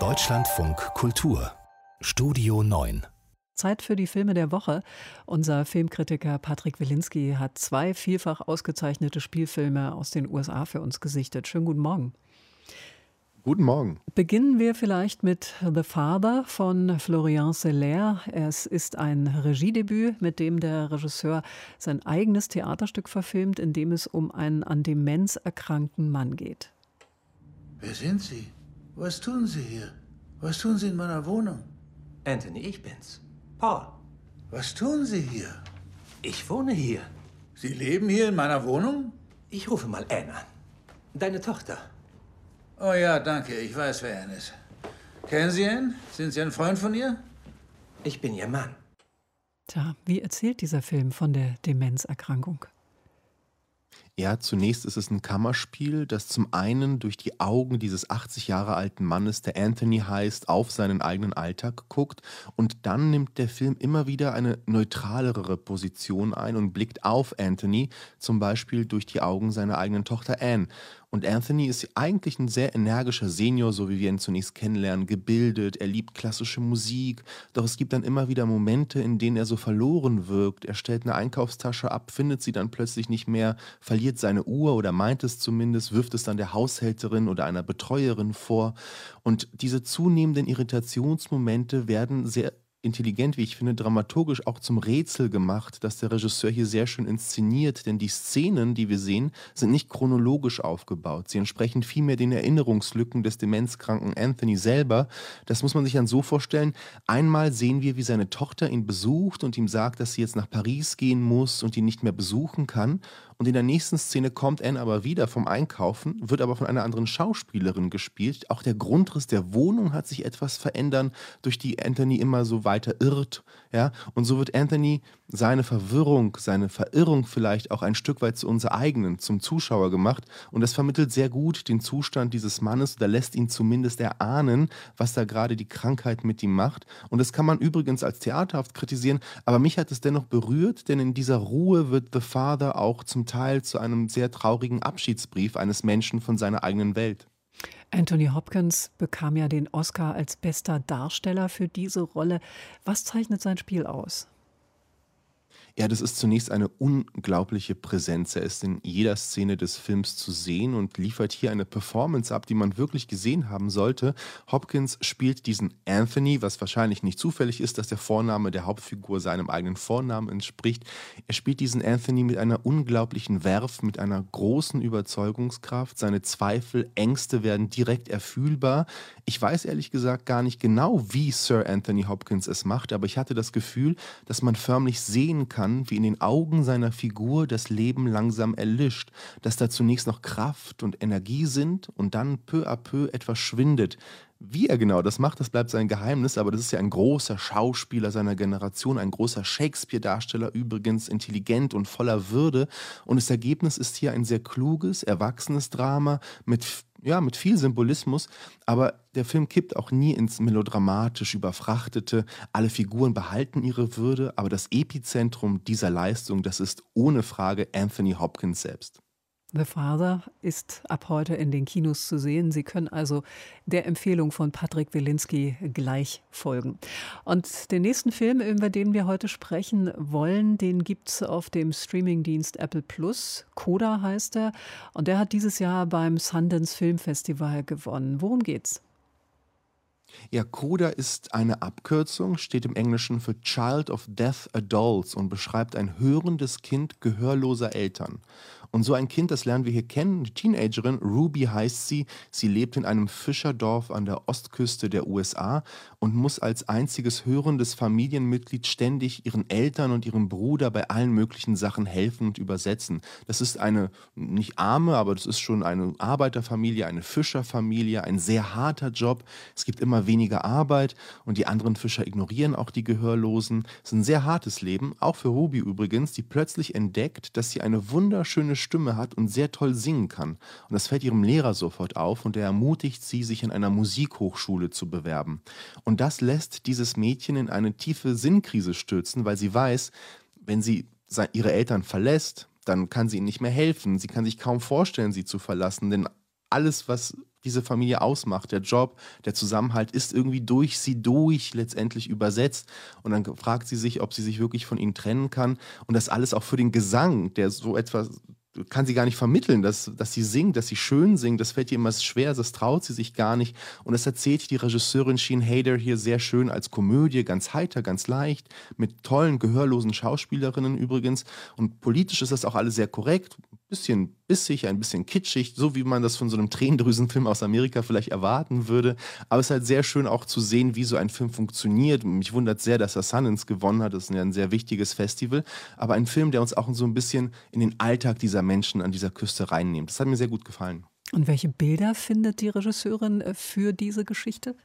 Deutschlandfunk Kultur Studio 9 Zeit für die Filme der Woche. Unser Filmkritiker Patrick Wilinski hat zwei vielfach ausgezeichnete Spielfilme aus den USA für uns gesichtet. Schönen guten Morgen. Guten Morgen. Beginnen wir vielleicht mit The Father von Florian Seller. Es ist ein Regiedebüt, mit dem der Regisseur sein eigenes Theaterstück verfilmt, in dem es um einen an Demenz erkrankten Mann geht. Wer sind Sie? Was tun Sie hier? Was tun Sie in meiner Wohnung? Anthony, ich bin's. Paul. Was tun Sie hier? Ich wohne hier. Sie leben hier in meiner Wohnung? Ich rufe mal Anne an. Deine Tochter. Oh ja, danke. Ich weiß, wer Anne ist. Kennen Sie ihn? Sind Sie ein Freund von ihr? Ich bin Ihr Mann. Tja, wie erzählt dieser Film von der Demenzerkrankung? Ja, zunächst ist es ein Kammerspiel, das zum einen durch die Augen dieses 80 Jahre alten Mannes, der Anthony heißt, auf seinen eigenen Alltag guckt und dann nimmt der Film immer wieder eine neutralere Position ein und blickt auf Anthony, zum Beispiel durch die Augen seiner eigenen Tochter Anne. Und Anthony ist eigentlich ein sehr energischer Senior, so wie wir ihn zunächst kennenlernen, gebildet, er liebt klassische Musik, doch es gibt dann immer wieder Momente, in denen er so verloren wirkt. Er stellt eine Einkaufstasche ab, findet sie dann plötzlich nicht mehr, verliert seine Uhr oder meint es zumindest, wirft es dann der Haushälterin oder einer Betreuerin vor. Und diese zunehmenden Irritationsmomente werden sehr intelligent, wie ich finde, dramaturgisch auch zum Rätsel gemacht, dass der Regisseur hier sehr schön inszeniert, denn die Szenen, die wir sehen, sind nicht chronologisch aufgebaut. Sie entsprechen vielmehr den Erinnerungslücken des demenzkranken Anthony selber. Das muss man sich dann so vorstellen. Einmal sehen wir, wie seine Tochter ihn besucht und ihm sagt, dass sie jetzt nach Paris gehen muss und ihn nicht mehr besuchen kann. Und in der nächsten Szene kommt Anne aber wieder vom Einkaufen, wird aber von einer anderen Schauspielerin gespielt. Auch der Grundriss der Wohnung hat sich etwas verändern, durch die Anthony immer so weiter irrt. Ja? Und so wird Anthony seine Verwirrung, seine Verirrung vielleicht auch ein Stück weit zu unserer eigenen, zum Zuschauer gemacht. Und das vermittelt sehr gut den Zustand dieses Mannes oder lässt ihn zumindest erahnen, was da gerade die Krankheit mit ihm macht. Und das kann man übrigens als theaterhaft kritisieren, aber mich hat es dennoch berührt, denn in dieser Ruhe wird The Father auch zum Teil zu einem sehr traurigen Abschiedsbrief eines Menschen von seiner eigenen Welt. Anthony Hopkins bekam ja den Oscar als bester Darsteller für diese Rolle. Was zeichnet sein Spiel aus? Ja, das ist zunächst eine unglaubliche Präsenz. Er ist in jeder Szene des Films zu sehen und liefert hier eine Performance ab, die man wirklich gesehen haben sollte. Hopkins spielt diesen Anthony, was wahrscheinlich nicht zufällig ist, dass der Vorname der Hauptfigur seinem eigenen Vornamen entspricht. Er spielt diesen Anthony mit einer unglaublichen Werf, mit einer großen Überzeugungskraft. Seine Zweifel, Ängste werden direkt erfühlbar. Ich weiß ehrlich gesagt gar nicht genau, wie Sir Anthony Hopkins es macht, aber ich hatte das Gefühl, dass man förmlich sehen kann, kann, wie in den Augen seiner Figur das Leben langsam erlischt, dass da zunächst noch Kraft und Energie sind und dann peu à peu etwas schwindet. Wie er genau das macht, das bleibt sein Geheimnis, aber das ist ja ein großer Schauspieler seiner Generation, ein großer Shakespeare-Darsteller, übrigens intelligent und voller Würde. Und das Ergebnis ist hier ein sehr kluges, erwachsenes Drama mit ja, mit viel Symbolismus, aber der Film kippt auch nie ins melodramatisch überfrachtete. Alle Figuren behalten ihre Würde, aber das Epizentrum dieser Leistung, das ist ohne Frage Anthony Hopkins selbst. The Father ist ab heute in den Kinos zu sehen. Sie können also der Empfehlung von Patrick Wilinski gleich folgen. Und den nächsten Film, über den wir heute sprechen wollen, den gibt es auf dem Streamingdienst Apple Plus. Coda heißt er. Und der hat dieses Jahr beim Sundance Film Festival gewonnen. Worum geht's? Ja, CODA ist eine Abkürzung, steht im Englischen für Child of Deaf Adults und beschreibt ein hörendes Kind gehörloser Eltern. Und so ein Kind, das lernen wir hier kennen, die Teenagerin, Ruby heißt sie, sie lebt in einem Fischerdorf an der Ostküste der USA und muss als einziges hörendes Familienmitglied ständig ihren Eltern und ihrem Bruder bei allen möglichen Sachen helfen und übersetzen. Das ist eine nicht arme, aber das ist schon eine Arbeiterfamilie, eine Fischerfamilie, ein sehr harter Job. Es gibt immer weniger Arbeit und die anderen Fischer ignorieren auch die Gehörlosen. Es ist ein sehr hartes Leben, auch für Ruby übrigens, die plötzlich entdeckt, dass sie eine wunderschöne Stimme hat und sehr toll singen kann. Und das fällt ihrem Lehrer sofort auf und er ermutigt sie, sich in einer Musikhochschule zu bewerben. Und das lässt dieses Mädchen in eine tiefe Sinnkrise stürzen, weil sie weiß, wenn sie ihre Eltern verlässt, dann kann sie ihnen nicht mehr helfen. Sie kann sich kaum vorstellen, sie zu verlassen, denn alles, was diese Familie ausmacht. Der Job, der Zusammenhalt ist irgendwie durch sie durch letztendlich übersetzt. Und dann fragt sie sich, ob sie sich wirklich von ihnen trennen kann. Und das alles auch für den Gesang, der so etwas kann sie gar nicht vermitteln, dass, dass sie singt, dass sie schön singt. Das fällt ihr immer schwer, das traut sie sich gar nicht. Und das erzählt die Regisseurin Sheen Hader hier sehr schön als Komödie, ganz heiter, ganz leicht, mit tollen, gehörlosen Schauspielerinnen übrigens. Und politisch ist das auch alles sehr korrekt, ein bisschen bissig, ein bisschen kitschig, so wie man das von so einem Tränendrüsenfilm aus Amerika vielleicht erwarten würde. Aber es ist halt sehr schön auch zu sehen, wie so ein Film funktioniert. Mich wundert sehr, dass er Sundance gewonnen hat. Das ist ja ein sehr wichtiges Festival. Aber ein Film, der uns auch so ein bisschen in den Alltag dieser Menschen an dieser Küste reinnimmt. Das hat mir sehr gut gefallen. Und welche Bilder findet die Regisseurin äh, für diese Geschichte?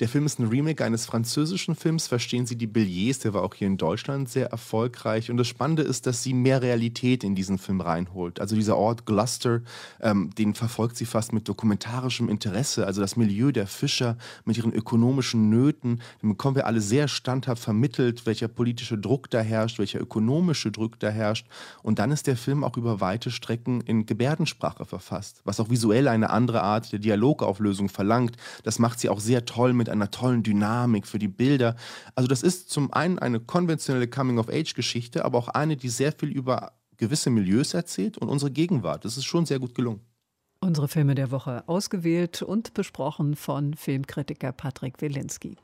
Der Film ist ein Remake eines französischen Films, verstehen Sie die Billets, der war auch hier in Deutschland sehr erfolgreich. Und das Spannende ist, dass sie mehr Realität in diesen Film reinholt. Also dieser Ort Gloucester, ähm, den verfolgt sie fast mit dokumentarischem Interesse. Also das Milieu der Fischer mit ihren ökonomischen Nöten, den bekommen wir alle sehr standhaft vermittelt, welcher politische Druck da herrscht, welcher ökonomische Druck da herrscht. Und dann ist der Film auch über weite Strecken in Gebärdensprache verfasst, was auch visuell eine andere Art der Dialogauflösung verlangt. Das macht sie auch sehr toll mit einer tollen Dynamik für die Bilder. Also das ist zum einen eine konventionelle Coming-of-Age-Geschichte, aber auch eine, die sehr viel über gewisse Milieus erzählt und unsere Gegenwart. Das ist schon sehr gut gelungen. Unsere Filme der Woche ausgewählt und besprochen von Filmkritiker Patrick Wilinski.